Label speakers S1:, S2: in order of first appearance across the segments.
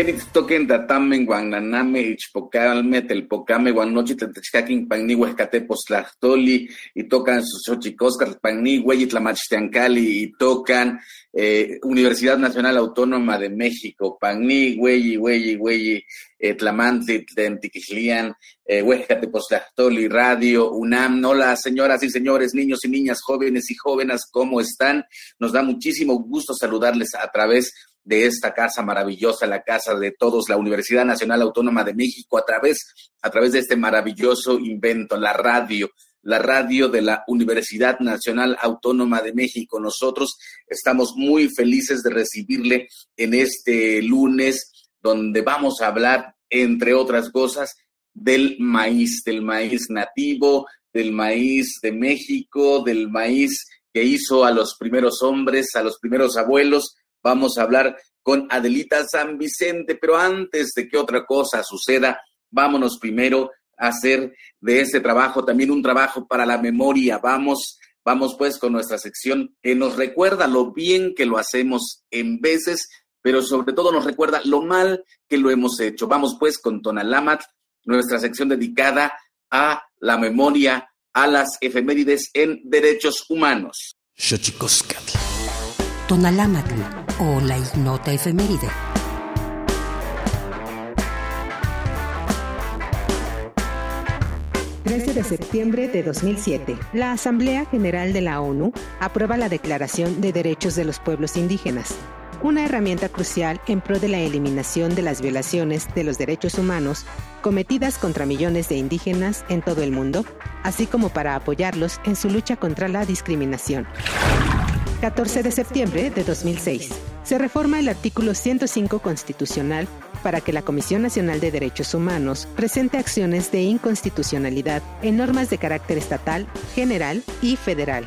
S1: Kenix toquen tatamen guananame ichpocalme telpocame guanochi pagni huescatepostlachtoli y tocan xochicoscas pagni hueyitlamachtiancali y tocan eh, Universidad Nacional Autónoma de México, pagni hueyi hueyi hueyi eh, tlamantli tentiquixlian eh, radio UNAM. Hola señoras y señores, niños y niñas, jóvenes y jóvenes, ¿cómo están? Nos da muchísimo gusto saludarles a través de esta casa maravillosa, la casa de todos, la Universidad Nacional Autónoma de México, a través, a través de este maravilloso invento, la radio, la radio de la Universidad Nacional Autónoma de México. Nosotros estamos muy felices de recibirle en este lunes, donde vamos a hablar, entre otras cosas, del maíz, del maíz nativo, del maíz de México, del maíz que hizo a los primeros hombres, a los primeros abuelos, Vamos a hablar con Adelita San Vicente, pero antes de que otra cosa suceda, vámonos primero a hacer de este trabajo también un trabajo para la memoria. Vamos, vamos pues con nuestra sección que nos recuerda lo bien que lo hacemos en veces, pero sobre todo nos recuerda lo mal que lo hemos hecho. Vamos pues con Tonalamat, nuestra sección dedicada a la memoria, a las efemérides en derechos humanos.
S2: Tonalamatl o la ignota efeméride.
S3: de septiembre de 2007, la Asamblea General de la ONU aprueba la Declaración de Derechos de los Pueblos Indígenas. una herramienta crucial en pro de la eliminación de las violaciones de los derechos humanos cometidas contra millones de indígenas en todo el mundo, así como para apoyarlos en su lucha contra la discriminación. 14 de septiembre de 2006. Se reforma el artículo 105 constitucional para que la Comisión Nacional de Derechos Humanos presente acciones de inconstitucionalidad en normas de carácter estatal, general y federal.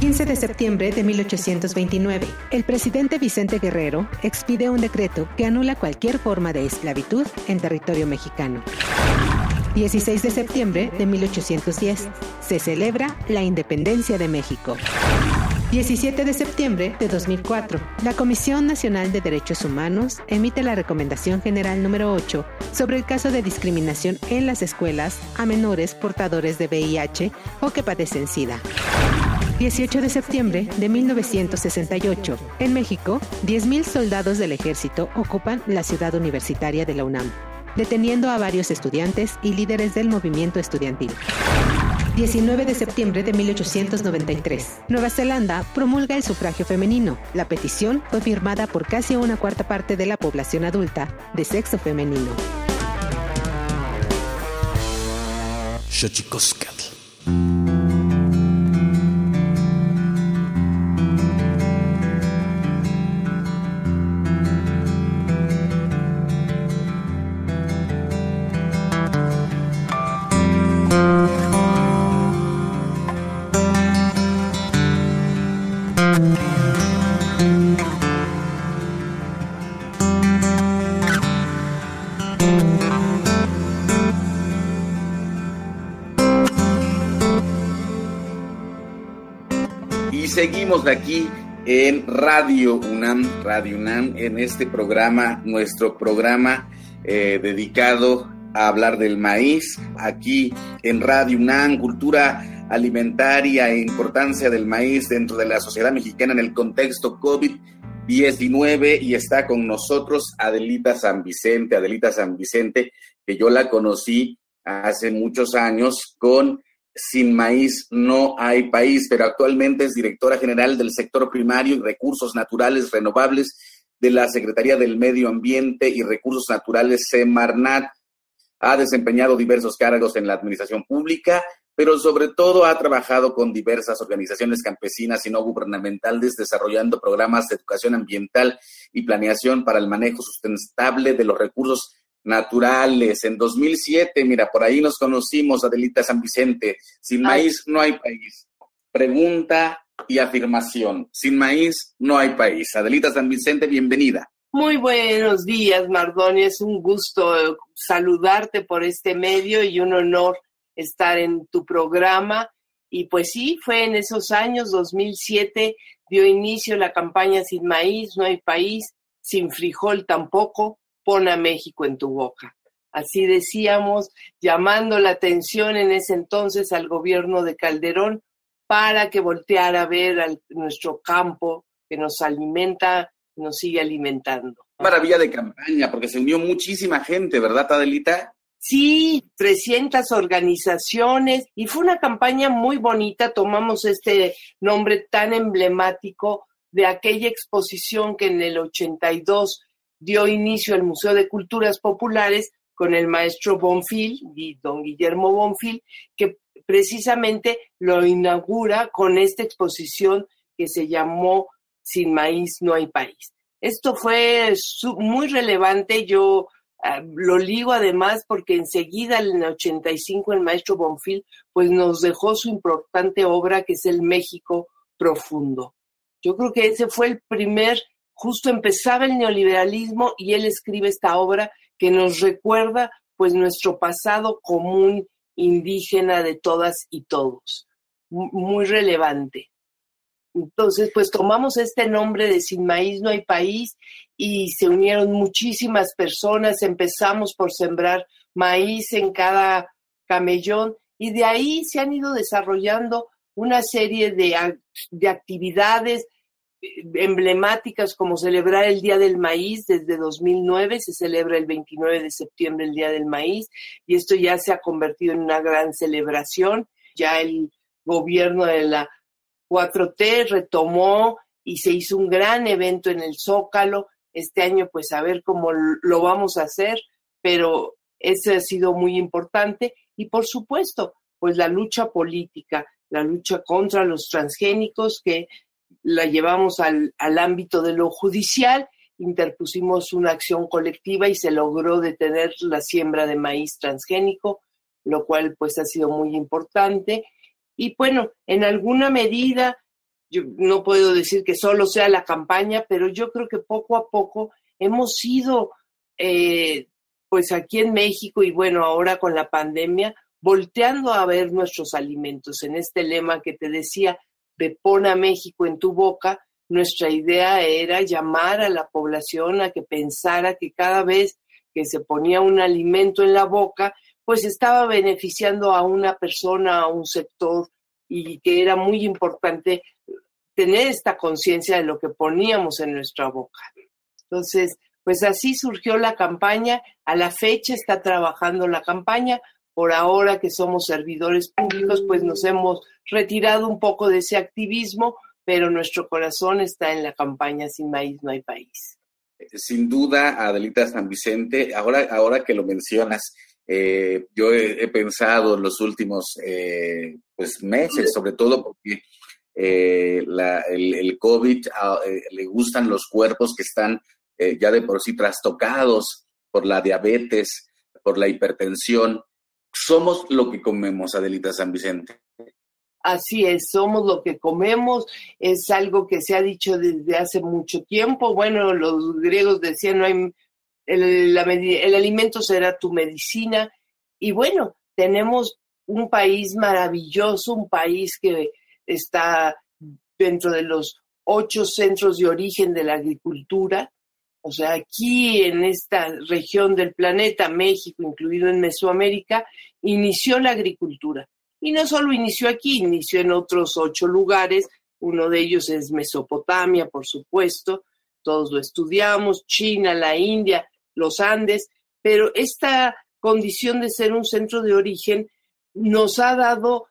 S3: 15 de septiembre de 1829, el presidente Vicente Guerrero expide un decreto que anula cualquier forma de esclavitud en territorio mexicano. 16 de septiembre de 1810, se celebra la independencia de México. 17 de septiembre de 2004, la Comisión Nacional de Derechos Humanos emite la Recomendación General número 8 sobre el caso de discriminación en las escuelas a menores portadores de VIH o que padecen SIDA. 18 de septiembre de 1968. En México, 10.000 soldados del ejército ocupan la ciudad universitaria de la UNAM, deteniendo a varios estudiantes y líderes del movimiento estudiantil. 19 de septiembre de 1893. Nueva Zelanda promulga el sufragio femenino. La petición fue firmada por casi una cuarta parte de la población adulta de sexo femenino.
S1: Seguimos aquí en Radio UNAM, Radio UNAM, en este programa, nuestro programa eh, dedicado a hablar del maíz, aquí en Radio UNAM, cultura alimentaria e importancia del maíz dentro de la sociedad mexicana en el contexto COVID-19 y está con nosotros Adelita San Vicente, Adelita San Vicente, que yo la conocí hace muchos años con sin maíz no hay país, pero actualmente es directora general del sector primario y recursos naturales renovables de la Secretaría del Medio Ambiente y Recursos Naturales Semarnat. Ha desempeñado diversos cargos en la administración pública, pero sobre todo ha trabajado con diversas organizaciones campesinas y no gubernamentales desarrollando programas de educación ambiental y planeación para el manejo sustentable de los recursos naturales. En 2007, mira, por ahí nos conocimos, Adelita San Vicente. Sin maíz no hay país. Pregunta y afirmación. Sin maíz no hay país. Adelita San Vicente, bienvenida.
S4: Muy buenos días, Mardoni. Es un gusto saludarte por este medio y un honor estar en tu programa. Y pues sí, fue en esos años, 2007, dio inicio la campaña Sin maíz, no hay país, sin frijol tampoco, pon a México en tu boca. Así decíamos, llamando la atención en ese entonces al gobierno de Calderón para que volteara a ver nuestro campo que nos alimenta, nos sigue alimentando.
S1: Maravilla de campaña, porque se unió muchísima gente, ¿verdad, Adelita?
S4: Sí, 300 organizaciones y fue una campaña muy bonita. Tomamos este nombre tan emblemático de aquella exposición que en el 82 dio inicio al Museo de Culturas Populares con el maestro Bonfil, don Guillermo Bonfil, que precisamente lo inaugura con esta exposición que se llamó Sin maíz no hay país. Esto fue muy relevante, yo ah, lo ligo además porque enseguida en el 85 el maestro Bonfil pues nos dejó su importante obra que es el México profundo. Yo creo que ese fue el primer justo empezaba el neoliberalismo y él escribe esta obra que nos recuerda pues nuestro pasado común indígena de todas y todos, muy relevante. Entonces, pues tomamos este nombre de Sin Maíz no hay país y se unieron muchísimas personas, empezamos por sembrar maíz en cada camellón y de ahí se han ido desarrollando una serie de, de actividades, emblemáticas como celebrar el Día del Maíz desde 2009, se celebra el 29 de septiembre el Día del Maíz y esto ya se ha convertido en una gran celebración. Ya el gobierno de la 4T retomó y se hizo un gran evento en el Zócalo. Este año, pues a ver cómo lo vamos a hacer, pero ese ha sido muy importante. Y por supuesto, pues la lucha política, la lucha contra los transgénicos, que la llevamos al, al ámbito de lo judicial, interpusimos una acción colectiva y se logró detener la siembra de maíz transgénico, lo cual pues ha sido muy importante. Y bueno, en alguna medida yo no puedo decir que solo sea la campaña, pero yo creo que poco a poco hemos ido, eh, pues aquí en México y bueno, ahora con la pandemia, volteando a ver nuestros alimentos. En este lema que te decía, de pon a México en tu boca, nuestra idea era llamar a la población a que pensara que cada vez que se ponía un alimento en la boca, pues estaba beneficiando a una persona, a un sector, y que era muy importante tener esta conciencia de lo que poníamos en nuestra boca. Entonces, pues así surgió la campaña. A la fecha está trabajando la campaña. Por ahora que somos servidores públicos, pues nos hemos retirado un poco de ese activismo, pero nuestro corazón está en la campaña Sin Maíz No hay País.
S1: Sin duda, Adelita San Vicente, ahora, ahora que lo mencionas, eh, yo he, pensado en los últimos eh, pues meses, sobre todo porque eh, el, COVID ah, eh, le gustan los cuerpos que están eh, ya de por sí trastocados por la diabetes, por la hipertensión. Somos lo que comemos, Adelita San Vicente.
S4: Así es, somos lo que comemos, es algo que se ha dicho desde hace mucho tiempo. Bueno, los griegos decían, no hay, el, el alimento será tu medicina. Y bueno, tenemos un país maravilloso, un país que está dentro de los ocho centros de origen de la agricultura. O sea, aquí en esta región del planeta, México, incluido en Mesoamérica, inició la agricultura. Y no solo inició aquí, inició en otros ocho lugares. Uno de ellos es Mesopotamia, por supuesto. Todos lo estudiamos, China, la India, los Andes. Pero esta condición de ser un centro de origen nos ha dado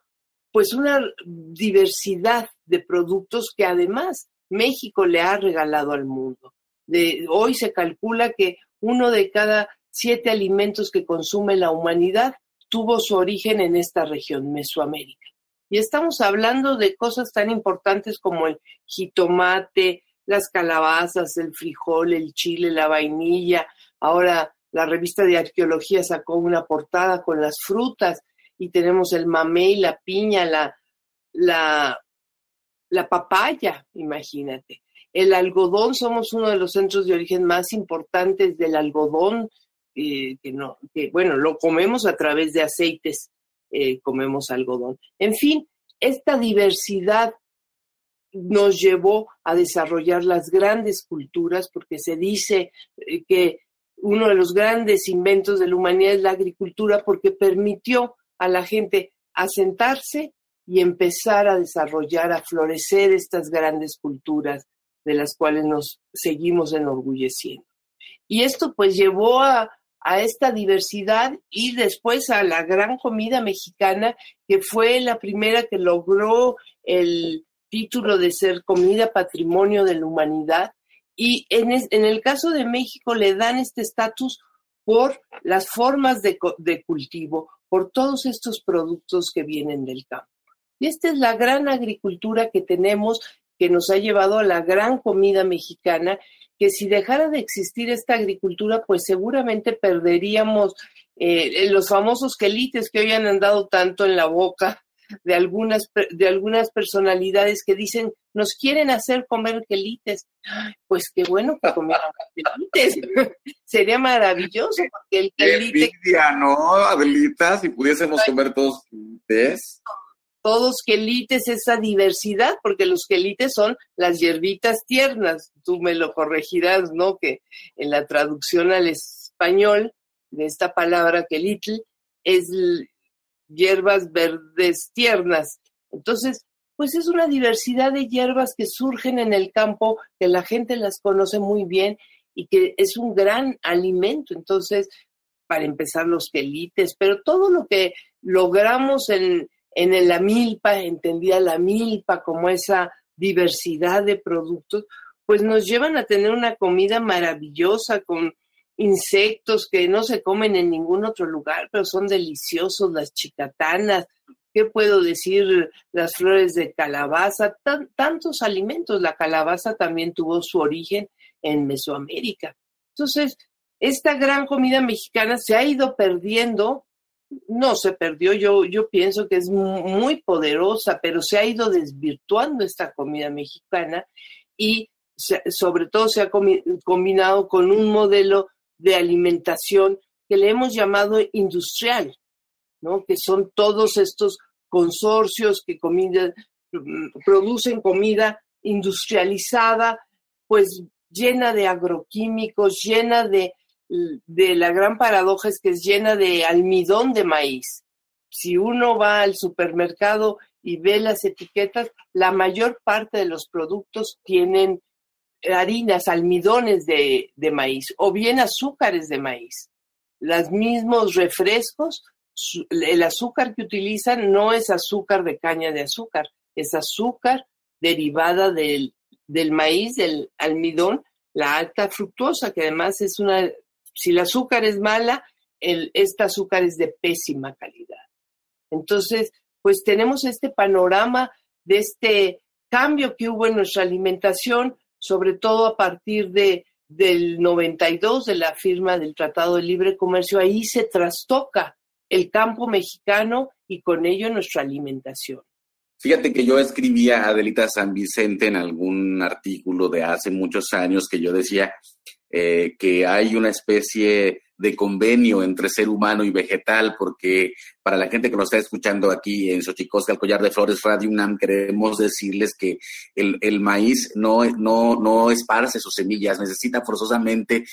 S4: pues una diversidad de productos que además México le ha regalado al mundo. De, hoy se calcula que uno de cada siete alimentos que consume la humanidad tuvo su origen en esta región, Mesoamérica. Y estamos hablando de cosas tan importantes como el jitomate, las calabazas, el frijol, el chile, la vainilla. Ahora la revista de arqueología sacó una portada con las frutas y tenemos el mamey, la piña, la, la, la papaya, imagínate. El algodón, somos uno de los centros de origen más importantes del algodón, eh, que no, que bueno, lo comemos a través de aceites, eh, comemos algodón. En fin, esta diversidad nos llevó a desarrollar las grandes culturas, porque se dice eh, que uno de los grandes inventos de la humanidad es la agricultura, porque permitió a la gente a sentarse y empezar a desarrollar, a florecer estas grandes culturas de las cuales nos seguimos enorgulleciendo. Y esto pues llevó a, a esta diversidad y después a la gran comida mexicana, que fue la primera que logró el título de ser comida patrimonio de la humanidad. Y en, en el caso de México le dan este estatus por las formas de, de, cultivo, por todos estos productos que vienen del campo. Y esta es la gran agricultura que tenemos que nos ha llevado a la gran comida mexicana, que si dejara de existir esta agricultura, pues seguramente perderíamos eh, los famosos quelites que hoy han andado tanto en la boca de algunas, de algunas personalidades que dicen, nos quieren hacer comer quelites. Pues qué bueno que comieran quelites. Sería maravilloso, porque el quelite...
S1: ¿no? Si pudiésemos comer todos quelites.
S4: Todos quelites, esa diversidad, porque los quelites son las hierbitas tiernas. Tú me lo corregirás, ¿no? Que en la traducción al español de esta palabra quelitl es hierbas verdes tiernas. Entonces, pues es una diversidad de hierbas que surgen en el campo, que la gente las conoce muy bien y que es un gran alimento. Entonces, para empezar los quelites, pero todo lo que logramos en, en la milpa, entendía la milpa como esa diversidad de productos, pues nos llevan a tener una comida maravillosa con insectos que no se comen en ningún otro lugar, pero son deliciosos, las chicatanas, ¿qué puedo decir? Las flores de calabaza, tantos alimentos. La calabaza también tuvo su origen en Mesoamérica. Entonces, esta gran comida mexicana se ha ido perdiendo, no se perdió, yo, yo pienso que es muy poderosa, pero se ha ido desvirtuando esta comida mexicana y sobre todo se ha combinado con un modelo de alimentación que le hemos llamado industrial, ¿no? que son todos estos consorcios que comida, producen comida industrializada, pues llena de agroquímicos, llena de, de la gran paradoja es que es llena de almidón de maíz. Si uno va al supermercado y ve las etiquetas, la mayor parte de los productos tienen harinas, almidones de, maíz o bien azúcares de maíz. Los mismos refrescos, el azúcar que utilizan no es azúcar de caña de azúcar, es azúcar derivada del, del maíz, del almidón, la alta fructuosa, que además es una, si el azúcar es mala, el, este azúcar es de pésima calidad. Entonces, pues tenemos este panorama de este cambio que hubo en nuestra alimentación, sobre todo a partir de, del 92, de la firma del Tratado de Libre Comercio, ahí se trastoca el campo mexicano y con ello nuestra alimentación.
S1: Fíjate que yo escribía a Adelita San Vicente en algún artículo de hace muchos años que yo decía eh, que hay una especie de convenio entre ser humano y vegetal, porque para la gente que nos está escuchando aquí en Xochicosca, el Collar de Flores Radio UNAM, queremos decirles que el, maíz no, no, no esparce sus semillas, necesita forzosamente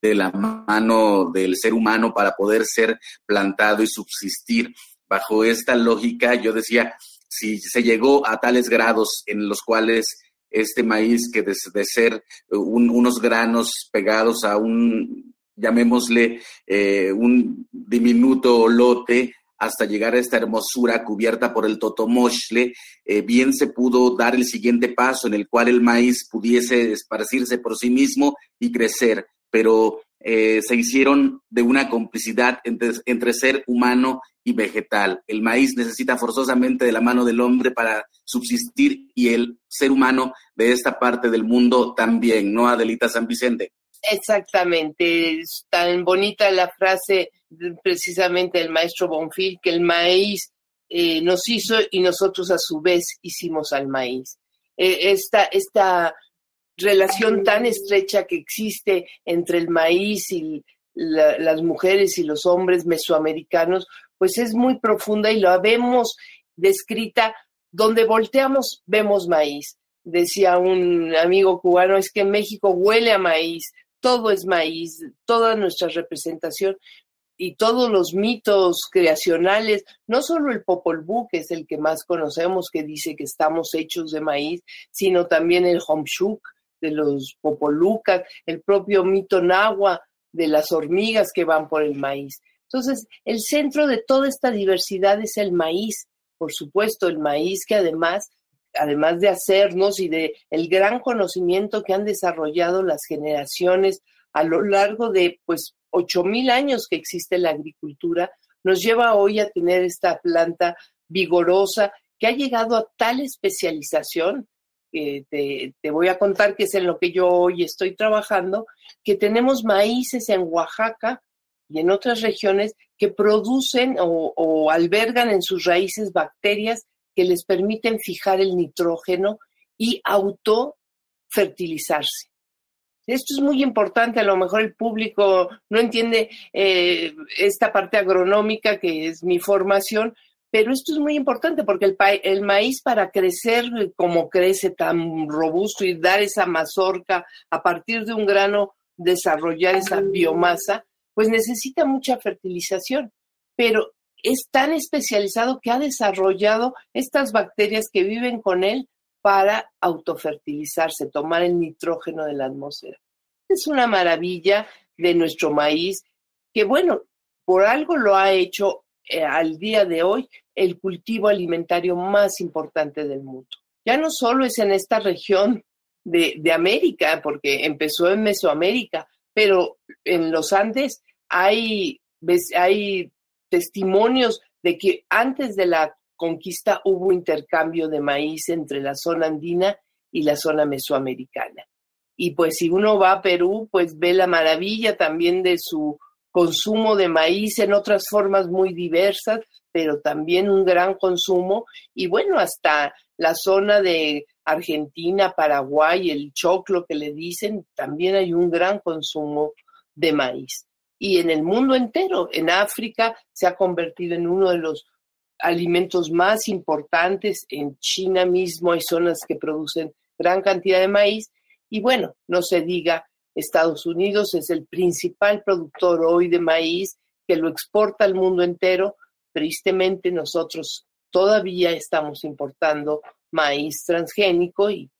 S1: de la mano del ser humano para poder ser plantado y subsistir. Bajo esta lógica, yo decía, si se llegó a tales grados en los cuales este maíz que de, ser unos granos pegados a un llamémosle eh, un diminuto lote hasta llegar a esta hermosura cubierta por el totomoshle, eh, bien se pudo dar el siguiente paso en el cual el maíz pudiese esparcirse por sí mismo y crecer, pero eh, se hicieron de una complicidad entre, ser humano y vegetal. El maíz necesita forzosamente de la mano del hombre para subsistir y el ser humano de esta parte del mundo también, ¿no, Adelita San Vicente?
S4: Exactamente, es tan bonita la frase precisamente del maestro Bonfil que el maíz eh, nos hizo y nosotros a su vez hicimos al maíz. Eh, esta, esta relación tan estrecha que existe entre el maíz y las mujeres y los hombres mesoamericanos, pues es muy profunda y lo vemos descrita donde volteamos vemos maíz. Decía un amigo cubano, es que México huele a maíz, todo es maíz, toda nuestra representación y todos los mitos creacionales, no solo el Popol Vuh, que es el que más conocemos, que dice que estamos hechos de maíz, sino también el Homshuk de los Popolucas, el propio mito Nahua de las hormigas que van por el maíz. Entonces, el centro de toda esta diversidad es el maíz, por supuesto, el maíz que además además de hacernos y de el gran conocimiento que han desarrollado las generaciones a lo largo de pues ocho mil años que existe la agricultura, nos lleva hoy a tener esta planta vigorosa que ha llegado a tal especialización que te, te, voy a contar que es en lo que yo hoy estoy trabajando, que tenemos maíces en Oaxaca y en otras regiones que producen o, o albergan en sus raíces bacterias que les permiten fijar el nitrógeno y autofertilizarse. Esto es muy importante, a lo mejor el público no entiende eh, esta parte agronómica que es mi formación, pero esto es muy importante porque el, maíz para crecer como crece tan robusto y dar esa mazorca a partir de un grano, desarrollar esa biomasa, pues necesita mucha fertilización. Pero es tan especializado que ha desarrollado estas bacterias que viven con él para autofertilizarse, tomar el nitrógeno de la atmósfera. Es una maravilla de nuestro maíz que, bueno, por algo lo ha hecho eh, al día de hoy el cultivo alimentario más importante del mundo. ya no solo es en esta región de, de América, porque empezó en Mesoamérica, pero en los Andes hay, hay testimonios de que antes de la conquista hubo intercambio de maíz entre la zona andina y la zona mesoamericana. Y pues si uno va a Perú, pues ve la maravilla también de su consumo de maíz en otras formas muy diversas, pero también un gran consumo. Y bueno, hasta la zona de Argentina, Paraguay, el choclo que le dicen, también hay un gran consumo de maíz. Y en el mundo entero, en África, se ha convertido en uno de los alimentos más importantes. En China mismo hay zonas que producen gran cantidad de maíz. Y bueno, no se diga, Estados Unidos es el principal productor hoy de maíz que lo exporta al mundo entero. Tristemente nosotros todavía estamos importando maíz transgénico y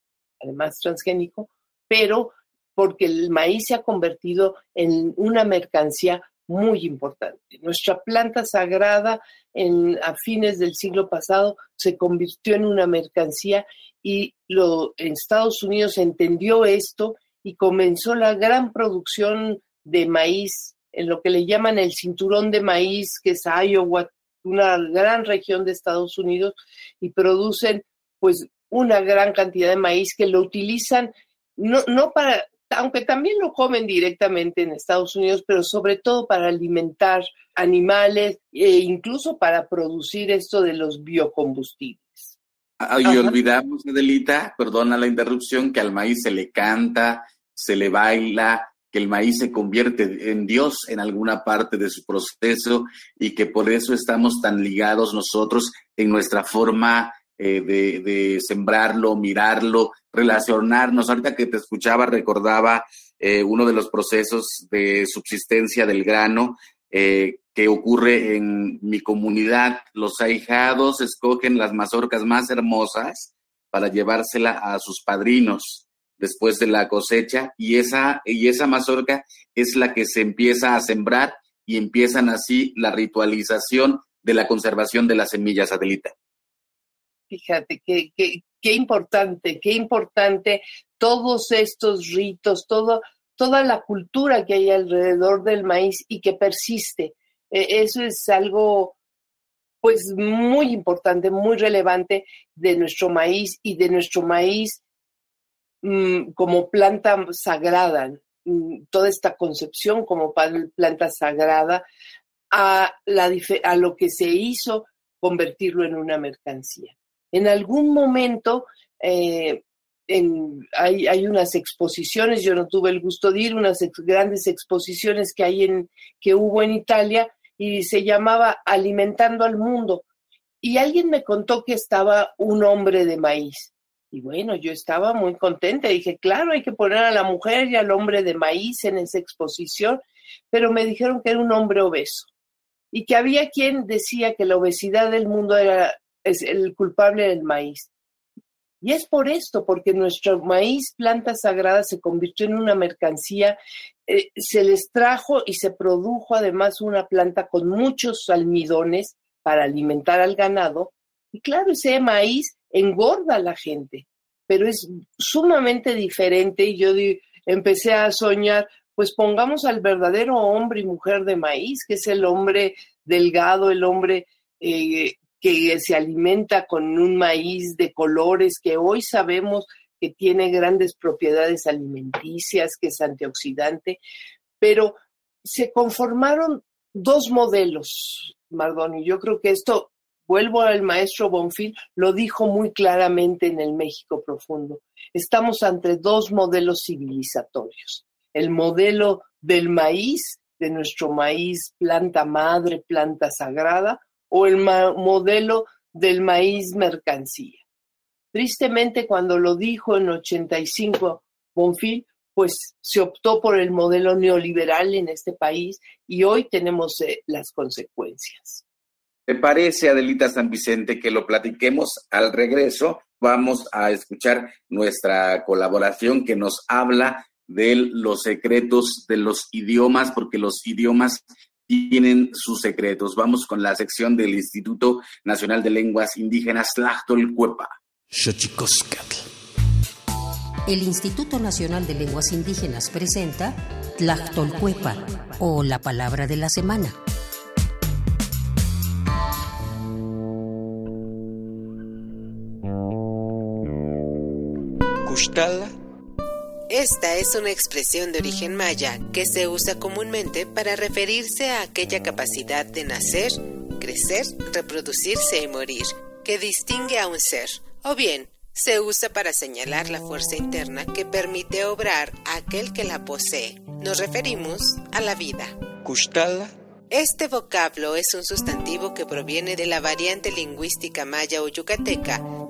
S4: además transgénico, pero porque el maíz se ha convertido en una mercancía muy importante. Nuestra planta sagrada en, a fines del siglo pasado se convirtió en una mercancía y lo, en Estados Unidos entendió esto y comenzó la gran producción de maíz en lo que le llaman el cinturón de maíz, que es Iowa, una gran región de Estados Unidos, y producen pues una gran cantidad de maíz que lo utilizan no, no para, aunque también lo comen directamente en Estados Unidos, pero sobre todo para alimentar animales e incluso para producir esto de los biocombustibles.
S1: Ah, y olvidamos, Adelita, perdona la interrupción, que al maíz se le canta, se le baila, que el maíz se convierte en Dios en alguna parte de su proceso y que por eso estamos tan ligados nosotros en nuestra forma eh, de, sembrarlo, mirarlo, relacionarnos. Ahorita que te escuchaba, recordaba eh, uno de los procesos de subsistencia del grano eh, que ocurre en mi comunidad. Los ahijados escogen las mazorcas más hermosas para llevársela a sus padrinos después de la cosecha y esa, y esa mazorca es la que se empieza a sembrar y empiezan así la ritualización de la conservación de la semilla satélite.
S4: Fíjate, qué, qué, qué importante, qué importante todos estos ritos, todo, toda la cultura que hay alrededor del maíz y que persiste. E, eso es algo pues muy importante, muy relevante de nuestro maíz y de nuestro maíz como planta sagrada, mm, toda esta concepción como planta sagrada a, lo que se hizo convertirlo en una mercancía. En algún momento eh, hay, unas exposiciones, yo no tuve el gusto de ir, unas grandes exposiciones que, hay en, que hubo en Italia y se llamaba Alimentando al Mundo. Y alguien me contó que estaba un hombre de maíz. Y bueno, yo estaba muy contenta. Dije, claro, hay que poner a la mujer y al hombre de maíz en esa exposición, pero me dijeron que era un hombre obeso y que había quien decía que la obesidad del mundo era es el culpable del maíz. Y es por esto, porque nuestro maíz, planta sagrada, se convirtió en una mercancía, eh, se les trajo y se produjo además una planta con muchos almidones para alimentar al ganado. Y claro, ese maíz engorda a la gente, pero es sumamente diferente y yo empecé a soñar, pues pongamos al verdadero hombre y mujer de maíz, que es el hombre delgado, el hombre eh, que se alimenta con un maíz de colores que hoy sabemos que tiene grandes propiedades alimenticias, que es antioxidante, pero se conformaron dos modelos, Mardoni. Yo creo que esto, vuelvo al maestro Bonfil, lo dijo muy claramente en el México profundo. Estamos ante dos modelos civilizatorios. El modelo del maíz, de nuestro maíz, planta madre, planta sagrada, o el modelo del maíz mercancía. Tristemente, cuando lo dijo en 85 Bonfil, pues se optó por el modelo neoliberal en este país y hoy tenemos eh, las consecuencias.
S1: ¿Te parece, Adelita San Vicente, que lo platiquemos al regreso? Vamos a escuchar nuestra colaboración que nos habla de los secretos de los idiomas, porque los idiomas tienen sus secretos. Vamos con la sección del Instituto Nacional de Lenguas Indígenas Tlachtolcuepa.
S2: El Instituto Nacional de Lenguas Indígenas presenta Tlactolcuepa o la palabra de la semana.
S5: Esta es una expresión de origen maya que se usa comúnmente para referirse a aquella capacidad de nacer, crecer, reproducirse y morir que distingue a un ser, o bien se usa para señalar la fuerza interna que permite obrar a aquel que la posee. Nos referimos a la vida. Este vocablo es un sustantivo que proviene de la variante lingüística maya o yucateca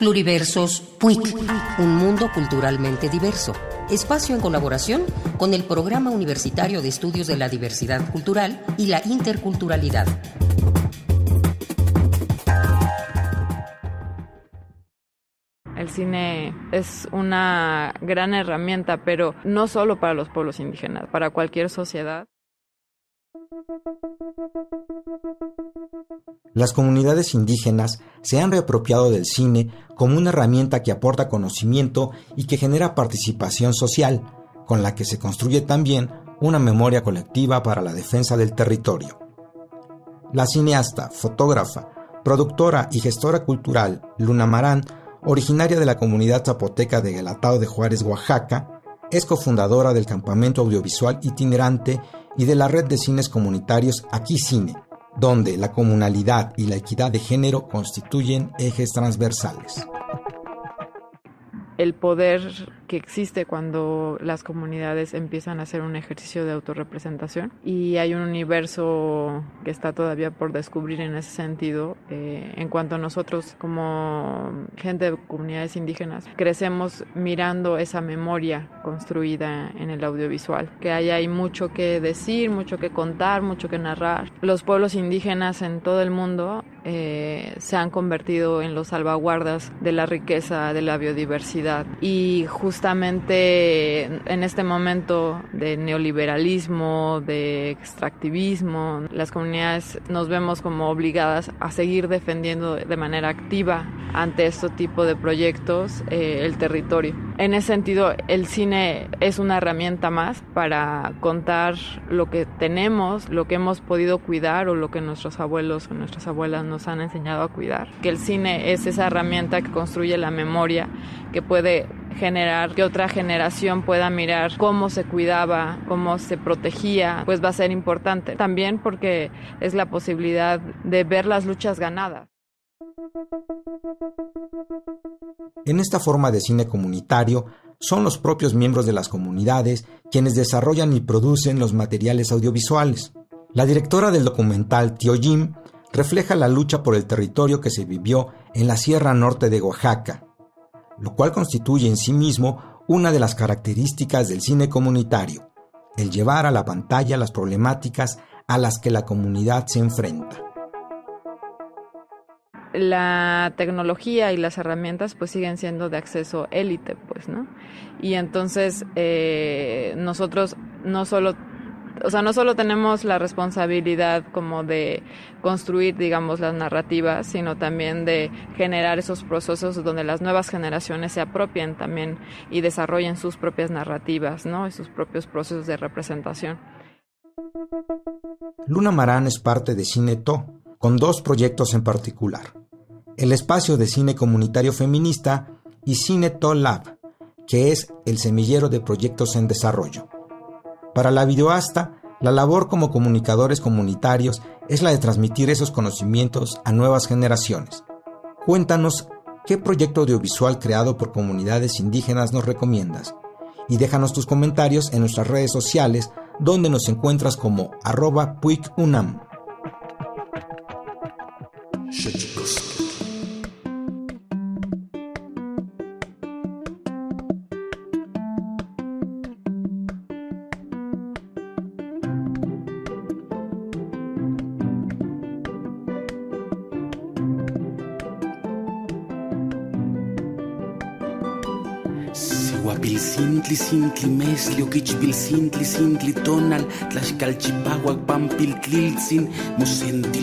S2: Pluriversos PUIC, un mundo culturalmente diverso espacio en colaboración con el Programa Universitario de Estudios de la Diversidad Cultural y la Interculturalidad.
S6: El cine es una gran herramienta, pero no solo para los pueblos indígenas, para cualquier sociedad.
S7: Las comunidades indígenas se han reapropiado del cine como una herramienta que aporta conocimiento y que genera participación social, con la que se construye también una memoria colectiva para la defensa del territorio. La cineasta, fotógrafa, productora y gestora cultural Luna Marán, originaria de la comunidad zapoteca de Guelatao de Juárez, Oaxaca, es cofundadora del campamento audiovisual itinerante y de la red de cines comunitarios Aquí Cine, donde la comunalidad y la equidad de género constituyen ejes transversales.
S6: El poder que existe cuando las comunidades empiezan a hacer un ejercicio de autorrepresentación y hay un universo que está todavía por descubrir en ese sentido eh, en cuanto a nosotros como gente de comunidades indígenas crecemos mirando esa memoria construida en el audiovisual que ahí hay mucho que decir mucho que contar mucho que narrar. Los pueblos indígenas en todo el mundo eh, se han convertido en los salvaguardas de la riqueza de la biodiversidad y justamente en este momento de neoliberalismo, de extractivismo, las comunidades nos vemos como obligadas a seguir defendiendo de manera activa ante este tipo de proyectos eh, el territorio. En ese sentido, el cine es una herramienta más para contar lo que tenemos, lo que hemos podido cuidar o lo que nuestros abuelos o nuestras abuelas nos han enseñado a cuidar. Que el cine es esa herramienta que construye la memoria, que puede generar que otra generación pueda mirar cómo se cuidaba, cómo se protegía, pues va a ser importante. También porque es la posibilidad de ver las luchas ganadas.
S7: En esta forma de cine comunitario, son los propios miembros de las comunidades quienes desarrollan y producen los materiales audiovisuales. La directora del documental Tio Jim refleja la lucha por el territorio que se vivió en la Sierra Norte de Oaxaca, lo cual constituye en sí mismo una de las características del cine comunitario, el llevar a la pantalla las problemáticas a las que la comunidad se enfrenta.
S6: La tecnología y las herramientas pues siguen siendo de acceso élite, pues, ¿no? Y entonces eh, nosotros no solo o sea, no solo tenemos la responsabilidad como de construir, digamos, las narrativas, sino también de generar esos procesos donde las nuevas generaciones se apropien también y desarrollen sus propias narrativas, ¿no? Y sus propios procesos de representación.
S7: Luna Marán es parte de Cineto, con dos proyectos en particular. El espacio de cine comunitario feminista y Cineto Lab, que es el semillero de proyectos en desarrollo. Para la videoasta, la labor como comunicadores comunitarios es la de transmitir esos conocimientos a nuevas generaciones. Cuéntanos qué proyecto audiovisual creado por comunidades indígenas nos recomiendas y déjanos tus comentarios en nuestras redes sociales donde nos encuentras como arroba puicunam.
S8: Sintli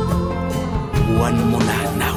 S8: One more night. na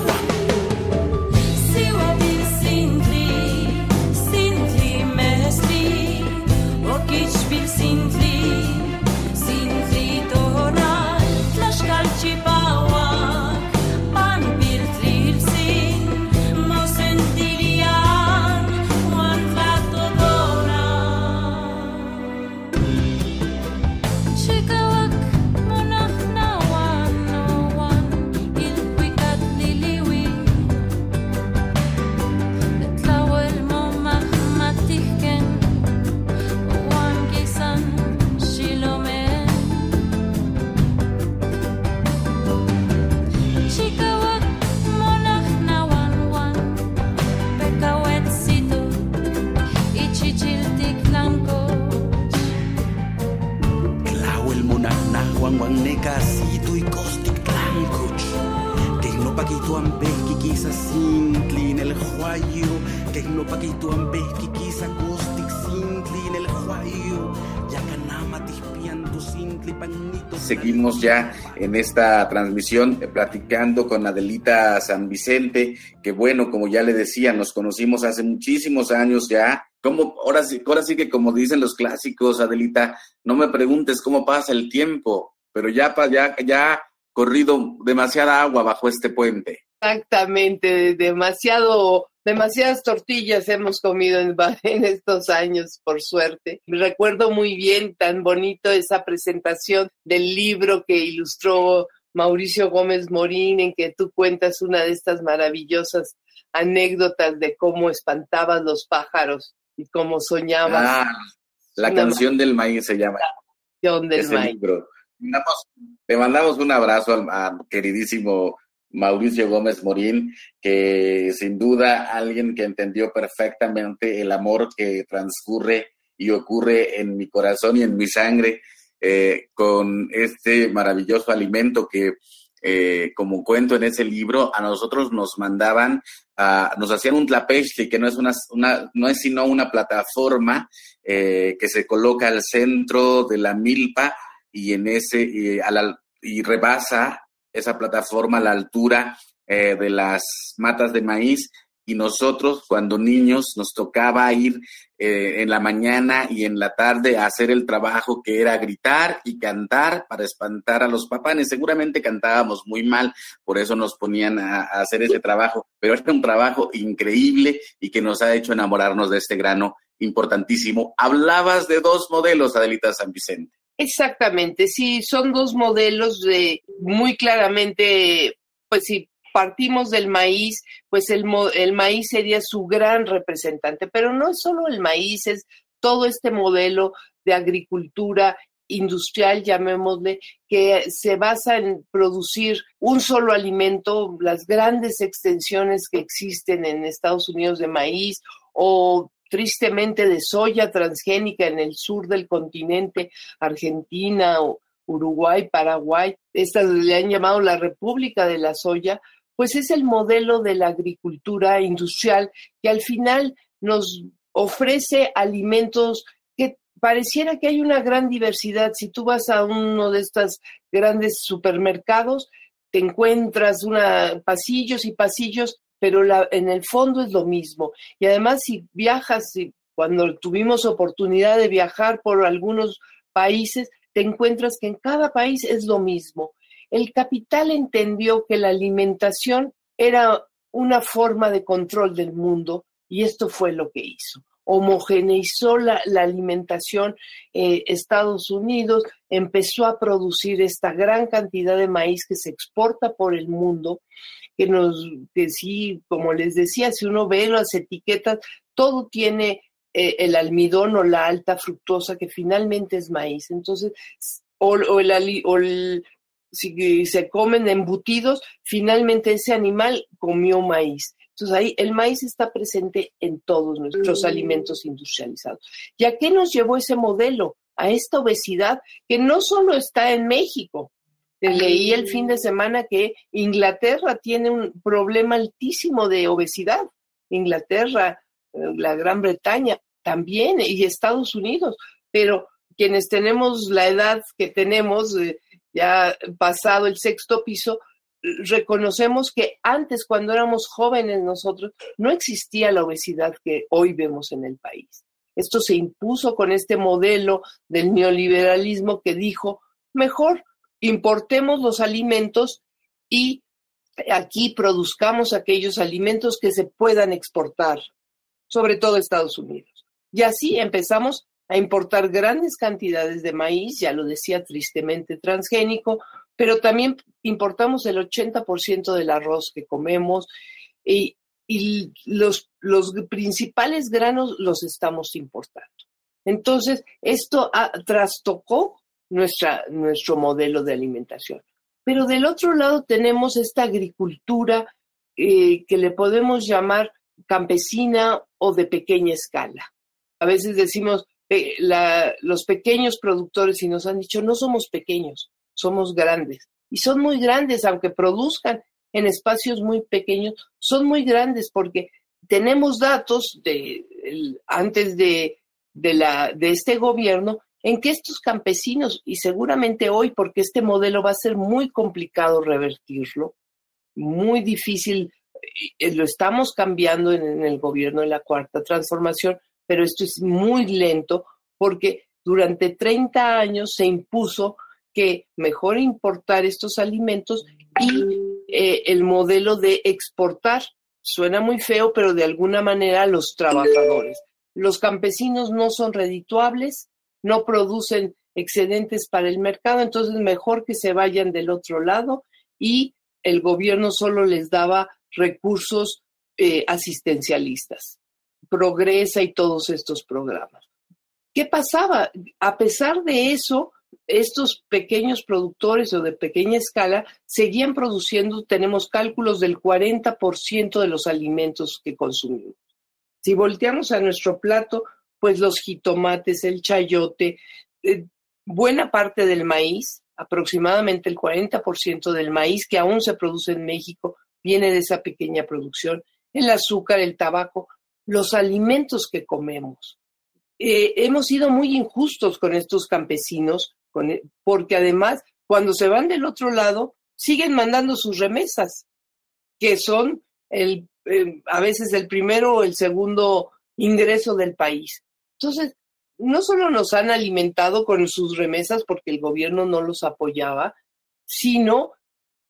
S1: Seguimos ya en esta transmisión eh, platicando con Adelita San Vicente, que bueno, como ya le decía, nos conocimos hace muchísimos años ya. Como, ahora, sí, ahora sí que como dicen los clásicos, Adelita, no me preguntes cómo pasa el tiempo, pero ya, ya, ya corrido demasiada agua bajo este puente.
S4: Exactamente, demasiado demasiadas tortillas hemos comido en, en, estos años, por suerte. Recuerdo muy bien, tan bonito esa presentación del libro que ilustró Mauricio Gómez Morín, en que tú cuentas una de estas maravillosas anécdotas de cómo espantabas los pájaros y cómo soñabas.
S1: Ah, la canción del maíz se llama. La
S4: canción del maíz. Libro.
S1: Te mandamos un abrazo al queridísimo Mauricio Gómez Morín, que sin duda alguien que entendió perfectamente el amor que transcurre y ocurre en mi corazón y en mi sangre eh, con este maravilloso alimento que, eh, como cuento en ese libro, a nosotros nos mandaban, nos hacían un tlapeste, que no es, una, no es sino una plataforma eh, que se coloca al centro de la milpa y en ese, y rebasa esa plataforma a la altura eh, de las matas de maíz y nosotros cuando niños nos tocaba ir eh, en la mañana y en la tarde a hacer el trabajo que era gritar y cantar para espantar a los papanes. Seguramente cantábamos muy mal, por eso nos ponían a, a hacer ese trabajo, pero era un trabajo increíble y que nos ha hecho enamorarnos de este grano importantísimo. Hablabas de dos modelos, Adelita San Vicente.
S4: Exactamente, sí, son dos modelos de muy claramente, pues si partimos del maíz, pues el, el maíz sería su gran representante, pero no es solo el maíz, es todo este modelo de agricultura industrial, llamémosle, que se basa en producir un solo alimento, las grandes extensiones que existen en Estados Unidos de maíz o tristemente de soya transgénica en el sur del continente, Argentina, Uruguay, Paraguay, estas le han llamado la República de la Soya, pues es el modelo de la agricultura industrial que al final nos ofrece alimentos que pareciera que hay una gran diversidad. Si tú vas a uno de estos grandes supermercados, te encuentras una, pasillos y pasillos, pero en el fondo es lo mismo. Y además, si viajas, cuando tuvimos oportunidad de viajar por algunos países, te encuentras que en cada país es lo mismo. El capital entendió que la alimentación era una forma de control del mundo y esto fue lo que hizo homogeneizó la, alimentación, eh, Estados Unidos empezó a producir esta gran cantidad de maíz que se exporta por el mundo, que nos, que sí, como les decía, si uno ve las etiquetas, todo tiene eh, el almidón o la alta fructosa, que finalmente es maíz. Entonces, o, el, o el, si se comen embutidos, finalmente ese animal comió maíz. Entonces ahí el maíz está presente en todos nuestros mm. alimentos industrializados. ¿Y a qué nos llevó ese modelo? A esta obesidad que no solo está en México. Leí el fin de semana que Inglaterra tiene un problema altísimo de obesidad. Inglaterra, eh, la Gran Bretaña también y Estados Unidos. Pero quienes tenemos la edad que tenemos, eh, ya pasado el sexto piso, reconocemos que antes, cuando éramos jóvenes nosotros, no existía la obesidad que hoy vemos en el país. Esto se impuso con este modelo del neoliberalismo que dijo, mejor importemos los alimentos y aquí produzcamos aquellos alimentos que se puedan exportar, sobre todo a Estados Unidos. Y así empezamos a importar grandes cantidades de maíz, ya lo decía tristemente transgénico, pero también importamos el 80% del arroz que comemos y, los, los, principales granos los estamos importando. Entonces, esto trastocó nuestra, nuestro modelo de alimentación. Pero del otro lado tenemos esta agricultura eh, que le podemos llamar campesina o de pequeña escala. A veces decimos, eh, los pequeños productores y nos han dicho, no somos pequeños, somos grandes. Y son muy grandes, aunque produzcan en espacios muy pequeños, son muy grandes porque tenemos datos de antes de, de, la, de este gobierno en que estos campesinos, y seguramente hoy, porque este modelo va a ser muy complicado revertirlo, muy difícil, eh, lo estamos cambiando en el gobierno de la cuarta transformación, pero esto es muy lento porque durante 30 años se impuso que mejor importar estos alimentos y eh, el modelo de exportar. Suena muy feo, pero de alguna manera los trabajadores. Los campesinos no son redituables, no producen excedentes para el mercado, entonces mejor que se vayan del otro lado y el gobierno solo les daba recursos eh, asistencialistas. Progresa y todos estos programas. ¿Qué pasaba? A pesar de eso, estos pequeños productores o de pequeña escala seguían produciendo, tenemos cálculos del 40% de los alimentos que consumimos. Si volteamos a nuestro plato, pues los jitomates, el chayote, eh, buena parte del maíz, aproximadamente el 40% del maíz que aún se produce en México viene de esa pequeña producción, el azúcar, el tabaco, los alimentos que comemos. Eh, hemos sido muy injustos con estos campesinos e, porque además cuando se van del otro lado siguen mandando sus remesas, que son el, eh, a veces el primero o el segundo ingreso del país. Entonces, no solo nos han alimentado con sus remesas porque el gobierno no los apoyaba, sino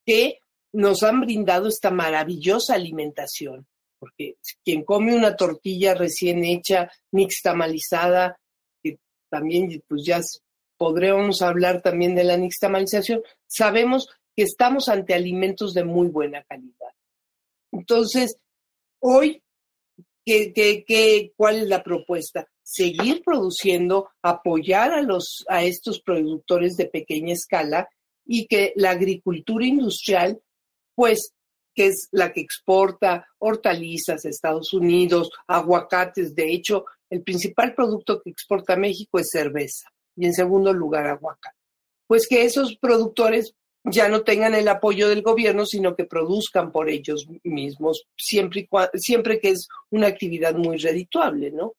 S4: que nos han brindado esta maravillosa alimentación, porque quien come una tortilla recién hecha, nixtamalizada, que también pues ya podríamos hablar también de la nixtamalización, sabemos que estamos ante alimentos de muy buena calidad. Entonces, hoy, ¿qué, cuál es la propuesta? Seguir produciendo, apoyar a, los, a estos productores de pequeña escala y que la agricultura industrial, pues, que es la que exporta hortalizas Estados Unidos, aguacates, de hecho, el principal producto que exporta México es cerveza y en segundo lugar aguacate. Pues que esos productores ya no tengan el apoyo del gobierno, sino que produzcan por ellos mismos, siempre, siempre que es una actividad muy redituable, ¿no?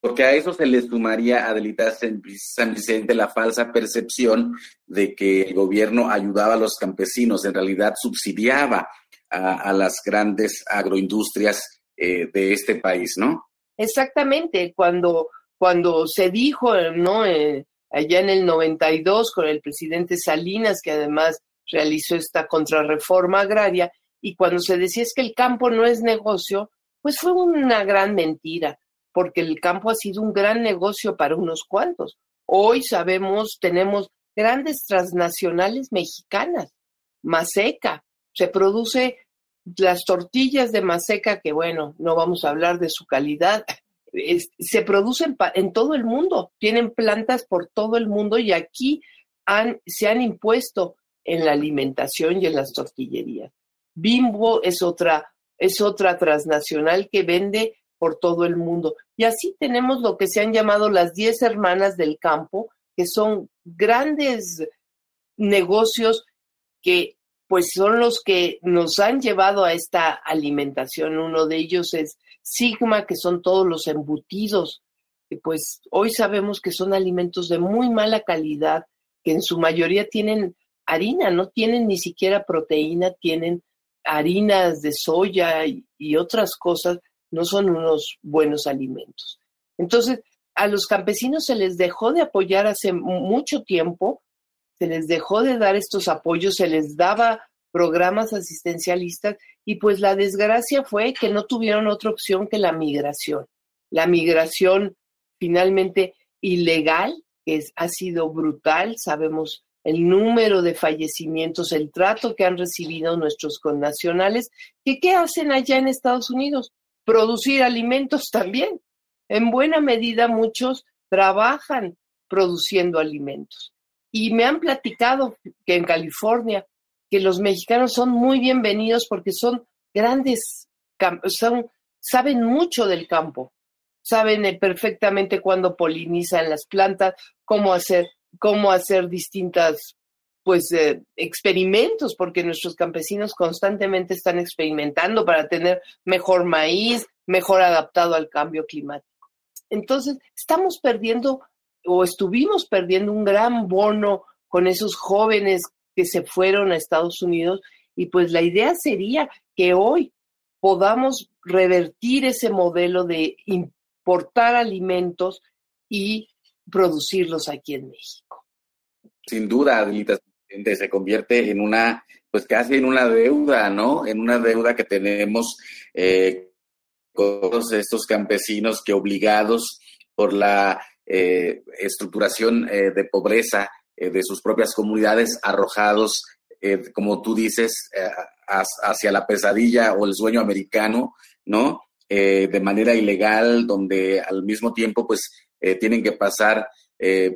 S1: Porque a eso se le sumaría, Adelita San Vicente, la falsa percepción de que el gobierno ayudaba a los campesinos, en realidad subsidiaba a, las grandes agroindustrias eh, de este país, ¿no?
S4: Exactamente, cuando, cuando se dijo, ¿no? Eh, allá en el 92 con el presidente Salinas, que además realizó esta contrarreforma agraria, y cuando se decía es que el campo no es negocio, pues fue una gran mentira porque el campo ha sido un gran negocio para unos cuantos. Hoy sabemos, tenemos grandes transnacionales mexicanas, Maseca, se produce las tortillas de Maseca, que bueno, no vamos a hablar de su calidad, se producen en todo el mundo, tienen plantas por todo el mundo y aquí han, se han impuesto en la alimentación y en las tortillerías. Bimbo es otra, es otra transnacional que vende por todo el mundo. Y así tenemos lo que se han llamado las diez hermanas del campo, que son grandes negocios que pues son los que nos han llevado a esta alimentación. Uno de ellos es Sigma, que son todos los embutidos, que pues hoy sabemos que son alimentos de muy mala calidad, que en su mayoría tienen harina, no tienen ni siquiera proteína, tienen harinas de soya y otras cosas no son unos buenos alimentos. Entonces, a los campesinos se les dejó de apoyar hace mucho tiempo, se les dejó de dar estos apoyos, se les daba programas asistencialistas y pues la desgracia fue que no tuvieron otra opción que la migración. La migración finalmente ilegal, que ha sido brutal, sabemos el número de fallecimientos, el trato que han recibido nuestros connacionales, que qué hacen allá en Estados Unidos? producir alimentos también. En buena medida muchos trabajan produciendo alimentos. Y me han platicado que en California, que los mexicanos son muy bienvenidos porque son grandes, son, saben mucho del campo, saben eh, perfectamente cuándo polinizan las plantas, cómo hacer, cómo hacer distintas pues eh, experimentos, porque nuestros campesinos constantemente están experimentando para tener mejor maíz, mejor adaptado al cambio climático. Entonces, estamos perdiendo o estuvimos perdiendo un gran bono con esos jóvenes que se fueron a Estados Unidos y pues la idea sería que hoy podamos revertir ese modelo de importar alimentos y producirlos aquí en México.
S1: Sin duda, Adelita, se convierte en una, pues casi en una deuda, ¿no? En una deuda que tenemos eh, con todos estos campesinos que obligados por la eh, estructuración eh, de pobreza de sus propias comunidades, arrojados, como tú dices, hacia la pesadilla o el sueño americano, ¿no? de manera ilegal, donde al mismo tiempo, pues, tienen que pasar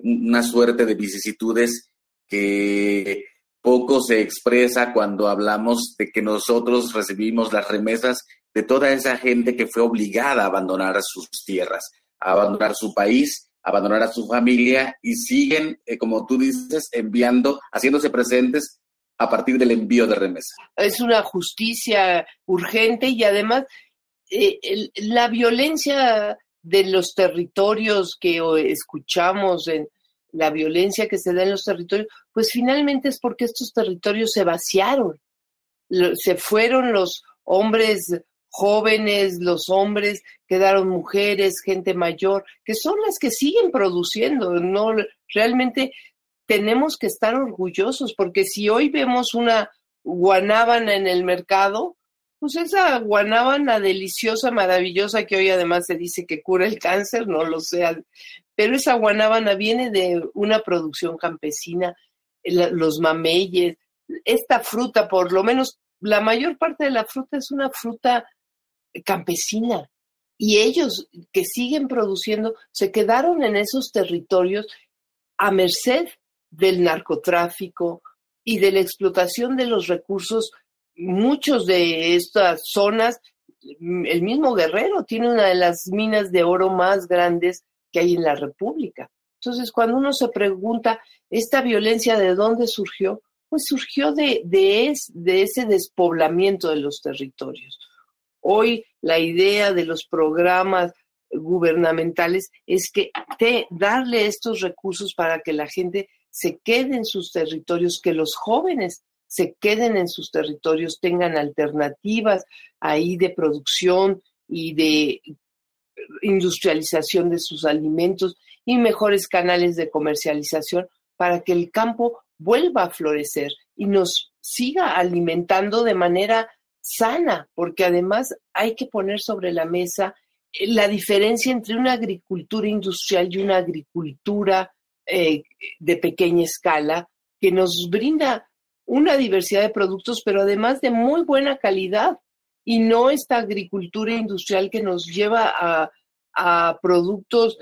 S1: una suerte de vicisitudes que poco se expresa cuando hablamos de que nosotros recibimos las remesas de toda esa gente que fue obligada a abandonar sus tierras, a abandonar su país, abandonar a su familia y siguen, eh, como tú dices, enviando, haciéndose presentes a partir del envío de remesas.
S4: Es una justicia urgente y además eh, la violencia de los territorios que escuchamos en, la violencia que se da en los territorios, pues finalmente es porque estos territorios se vaciaron. Se fueron los hombres jóvenes, los hombres, quedaron mujeres, gente mayor, que son las que siguen produciendo. No, realmente tenemos que estar orgullosos porque si hoy vemos una guanábana en el mercado, pues esa guanábana deliciosa, maravillosa, que hoy además se dice que cura el cáncer, no lo sé, pero esa guanábana viene de una producción campesina, los mameyes, esta fruta, por lo menos la mayor parte de la fruta es una fruta campesina. Y ellos que siguen produciendo se quedaron en esos territorios a merced del narcotráfico y de la explotación de los recursos. Muchos de estas zonas, el mismo Guerrero tiene una de las minas de oro más grandes que hay en la República. Entonces, cuando uno se pregunta, ¿esta violencia de dónde surgió? Pues surgió de, de, de ese despoblamiento de los territorios. Hoy la idea de los programas gubernamentales es que darle estos recursos para que la gente se quede en sus territorios, que los jóvenes se queden en sus territorios, tengan alternativas ahí de producción y de industrialización de sus alimentos y mejores canales de comercialización para que el campo vuelva a florecer y nos siga alimentando de manera sana, porque además hay que poner sobre la mesa eh, la diferencia entre una agricultura industrial y una agricultura eh, de pequeña escala que nos brinda una diversidad de productos, pero además de muy buena calidad, y no esta agricultura industrial que nos lleva a, productos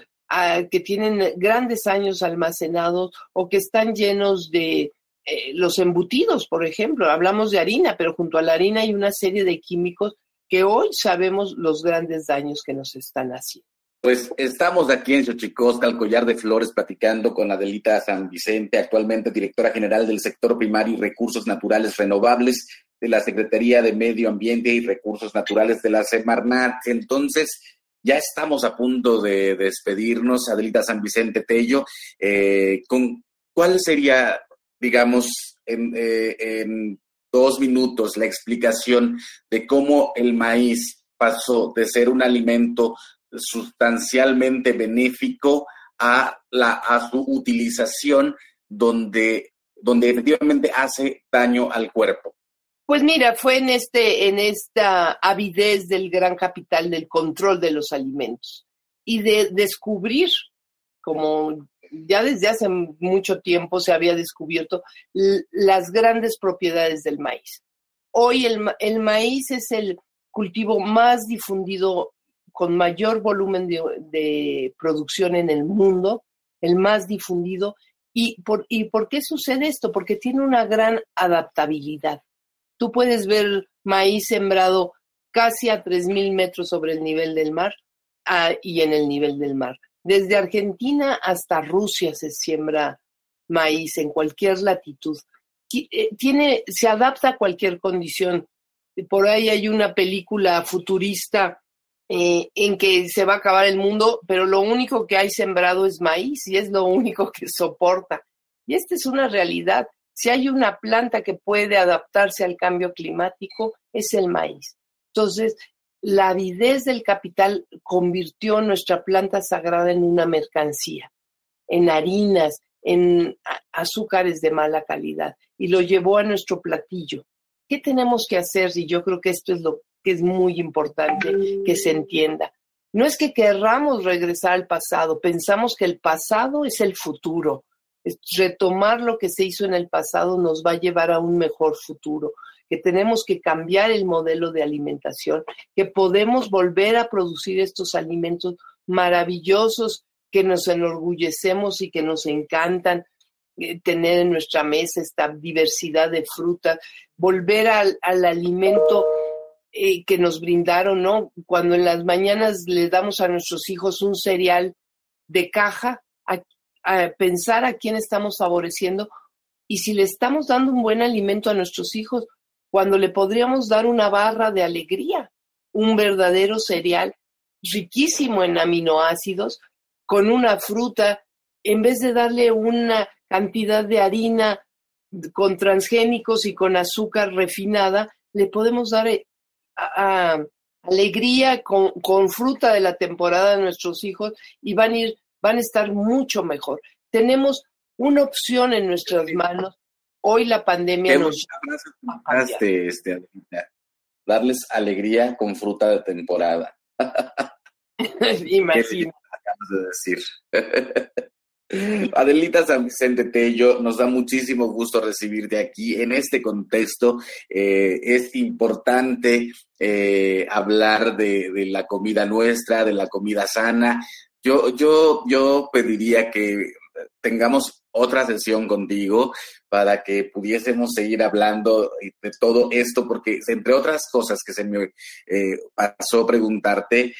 S4: que tienen grandes años almacenados o que están llenos de eh, los embutidos, por ejemplo. Hablamos de harina, pero junto a la harina hay una serie de químicos que hoy sabemos los grandes daños que nos están haciendo.
S1: Pues estamos aquí en Xochicosca, al Collar de Flores, platicando con Adelita San Vicente, actualmente directora general del sector primario y recursos naturales renovables de la Secretaría de Medio Ambiente y Recursos Naturales de la Semarnat. Entonces, ya estamos a punto de despedirnos, Adelita San Vicente Tello. Eh, con, ¿Cuál sería, digamos, en, eh, en dos minutos la explicación de cómo el maíz pasó de ser un alimento sustancialmente benéfico a, la, a su utilización donde, donde efectivamente hace daño al cuerpo?
S4: Pues mira, fue en este, en esta avidez del gran capital del control de los alimentos y de descubrir, como ya desde hace mucho tiempo se había descubierto, las grandes propiedades del maíz. Hoy el, maíz es el cultivo más difundido con mayor volumen de, producción en el mundo, el más difundido. ¿Y por, ¿Y por qué sucede esto? Porque tiene una gran adaptabilidad. Tú puedes ver maíz sembrado casi a 3.000 metros sobre el nivel del mar ah, y en el nivel del mar. Desde Argentina hasta Rusia se siembra maíz en cualquier latitud. Eh, tiene, se adapta a cualquier condición. Por ahí hay una película futurista eh, en que se va a acabar el mundo, pero lo único que hay sembrado es maíz y es lo único que soporta. Y esta es una realidad. Si hay una planta que puede adaptarse al cambio climático, es el maíz. Entonces, la avidez del capital convirtió nuestra planta sagrada en una mercancía, en harinas, en azúcares de mala calidad, y lo llevó a nuestro platillo. ¿Qué tenemos que hacer? Y yo creo que esto es lo que es muy importante que se entienda. No es que querramos regresar al pasado, pensamos que el pasado es el futuro. Retomar lo que se hizo en el pasado nos va a llevar a un mejor futuro, que tenemos que cambiar el modelo de alimentación, que podemos volver a producir estos alimentos maravillosos que nos enorgullecemos y que nos encantan eh, tener en nuestra mesa esta diversidad de frutas, volver al, al alimento eh, que nos brindaron, ¿no? Cuando en las mañanas le damos a nuestros hijos un cereal de caja, a, pensar a quién estamos favoreciendo y si le estamos dando un buen alimento a nuestros hijos, cuando le podríamos dar una barra de alegría, un verdadero cereal riquísimo en aminoácidos, con una fruta, en vez de darle una cantidad de harina con transgénicos y con azúcar refinada, le podemos dar eh, alegría con, fruta de la temporada de nuestros hijos y van a, ir, van a estar mucho mejor. Tenemos una opción en nuestras manos. Hoy la pandemia nos...
S1: Este, darles alegría con fruta de temporada.
S4: Imagínate.
S1: de decir. Adelita San Vicente Tello, nos da muchísimo gusto recibirte aquí. En este contexto eh, es importante eh, hablar de, la comida nuestra, de la comida sana. Yo, yo, yo pediría que tengamos otra sesión contigo para que pudiésemos seguir hablando de todo esto, porque entre otras cosas que se me eh, pasó preguntarte,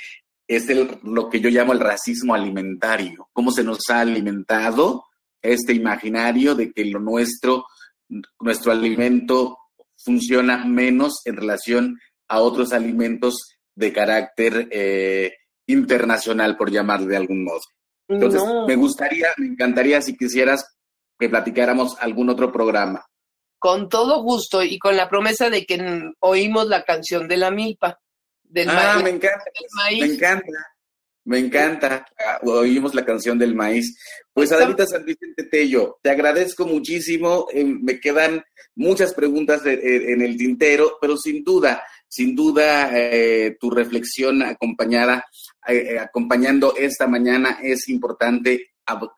S1: es lo que yo llamo el racismo alimentario, cómo se nos ha alimentado este imaginario de que lo nuestro, nuestro alimento funciona menos en relación a otros alimentos de carácter eh, internacional, por llamarle de algún modo. Entonces, me gustaría, me encantaría si quisieras que platicáramos algún otro programa.
S4: Con todo gusto y con la promesa de que oímos la canción de la milpa.
S1: Del ah, me encanta. Me encanta. Me encanta. Oímos la canción del maíz. Pues Adelita San Vicente Tello, te agradezco muchísimo. Eh, me quedan muchas preguntas en el tintero, pero sin duda, sin duda, eh, tu reflexión acompañada, eh, acompañando esta mañana es importante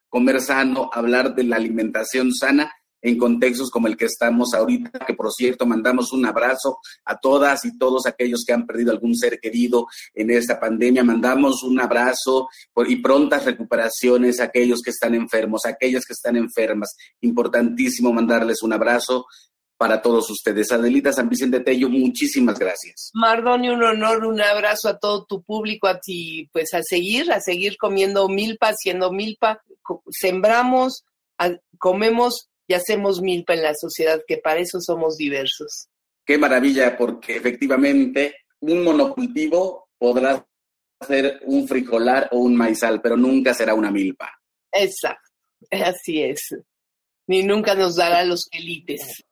S1: comer sano, hablar de la alimentación sana en contextos como el que estamos ahorita, que por cierto mandamos un abrazo a todas y todos aquellos que han perdido algún ser querido en esta pandemia, mandamos un abrazo y prontas recuperaciones a aquellos que están enfermos, a aquellas que están enfermas. Importantísimo mandarles un abrazo para todos ustedes. Adelita San Vicente Tello, muchísimas gracias.
S4: Mardoni, un honor, un abrazo a todo tu público, a ti, pues a seguir, a seguir comiendo milpa, haciendo milpa, sembramos, comemos y hacemos milpa en la sociedad, que para eso somos diversos.
S1: Qué maravilla, porque efectivamente un monocultivo podrá ser un frijolar o un maizal, pero nunca será una milpa.
S4: Exacto, así es. Ni nunca nos dará los élites.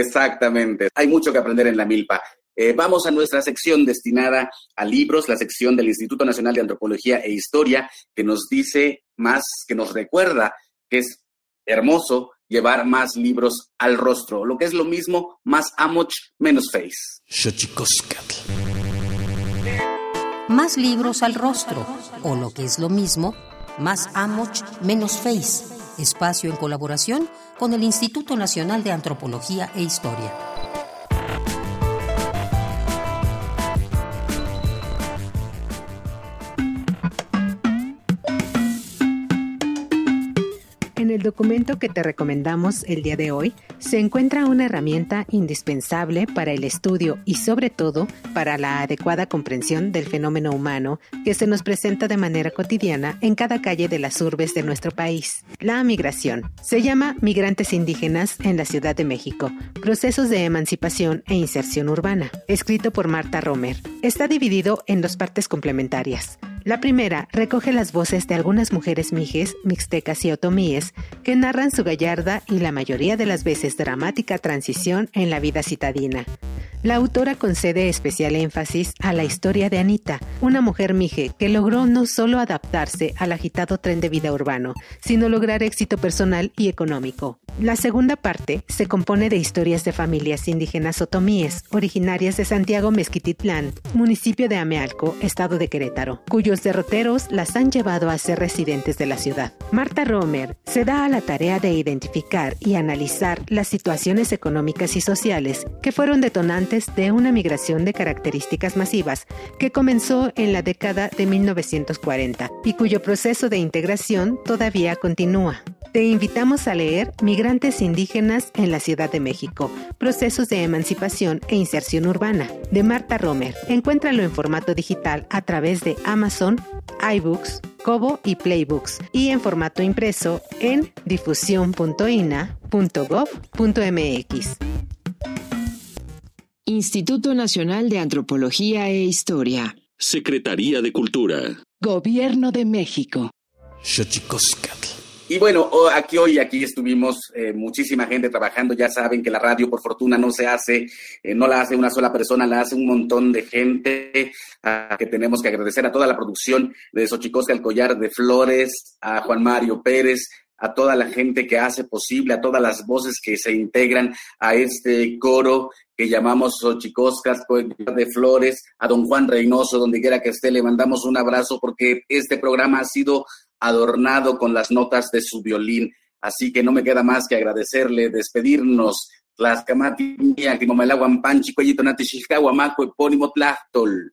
S1: Exactamente. Hay mucho que aprender en la milpa. Eh, vamos a nuestra sección destinada a libros, la sección del Instituto Nacional de Antropología e Historia, que nos dice más, que nos recuerda que es hermoso llevar más libros al rostro, lo que es lo mismo, más amoch, menos face.
S2: Más libros al rostro, o lo que es lo mismo, más amoch, menos face espacio en colaboración con el Instituto Nacional de Antropología e Historia.
S3: Documento que te recomendamos el día de hoy se encuentra una herramienta indispensable para el estudio y sobre todo para la adecuada comprensión del fenómeno humano que se nos presenta de manera cotidiana en cada calle de las urbes de nuestro país. La migración. Se llama Migrantes Indígenas en la Ciudad de México, Procesos de Emancipación e Inserción Urbana, escrito por Marta Romer. Está dividido en dos partes complementarias. La primera recoge las voces de algunas mujeres mijes, mixtecas y otomíes que narran su gallarda y la mayoría de las veces dramática transición en la vida citadina. La autora concede especial énfasis a la historia de Anita, una mujer mije que logró no solo adaptarse al agitado tren de vida urbano, sino lograr éxito personal y económico. La segunda parte se compone de historias de familias indígenas otomíes, originarias de Santiago Mezquititlán, municipio de Amealco, estado de Querétaro, cuyos derroteros las han llevado a ser residentes de la ciudad. Marta Romer se da a la tarea de identificar y analizar las situaciones económicas y sociales que fueron detonantes de una migración de características masivas que comenzó en la década de 1940 y cuyo proceso de integración todavía continúa. Te invitamos a leer Migrantes indígenas en la Ciudad de México, Procesos de Emancipación e Inserción Urbana, de Marta Romer. Encuéntralo en formato digital a través de Amazon, iBooks, Kobo y Playbooks y en formato impreso en difusión.ina.gov.mx.
S9: Instituto Nacional de Antropología e Historia.
S10: Secretaría de Cultura.
S9: Gobierno de México.
S1: Y bueno, aquí hoy, aquí estuvimos eh, muchísima gente trabajando. Ya saben que la radio, por fortuna, no se hace, eh, no la hace una sola persona, la hace un montón de gente. A que tenemos que agradecer a toda la producción de Xochicosca, el collar de flores, a Juan Mario Pérez, a toda la gente que hace posible, a todas las voces que se integran a este coro que llamamos Xochicoscas de Flores, a don Juan Reynoso, donde quiera que esté, le mandamos un abrazo porque este programa ha sido adornado con las notas de su violín. Así que no me queda más que agradecerle, despedirnos. Tlaxcamati, Timomelaguan, Panchi, Cuellito, Maco, Epónimo, Tlachtol.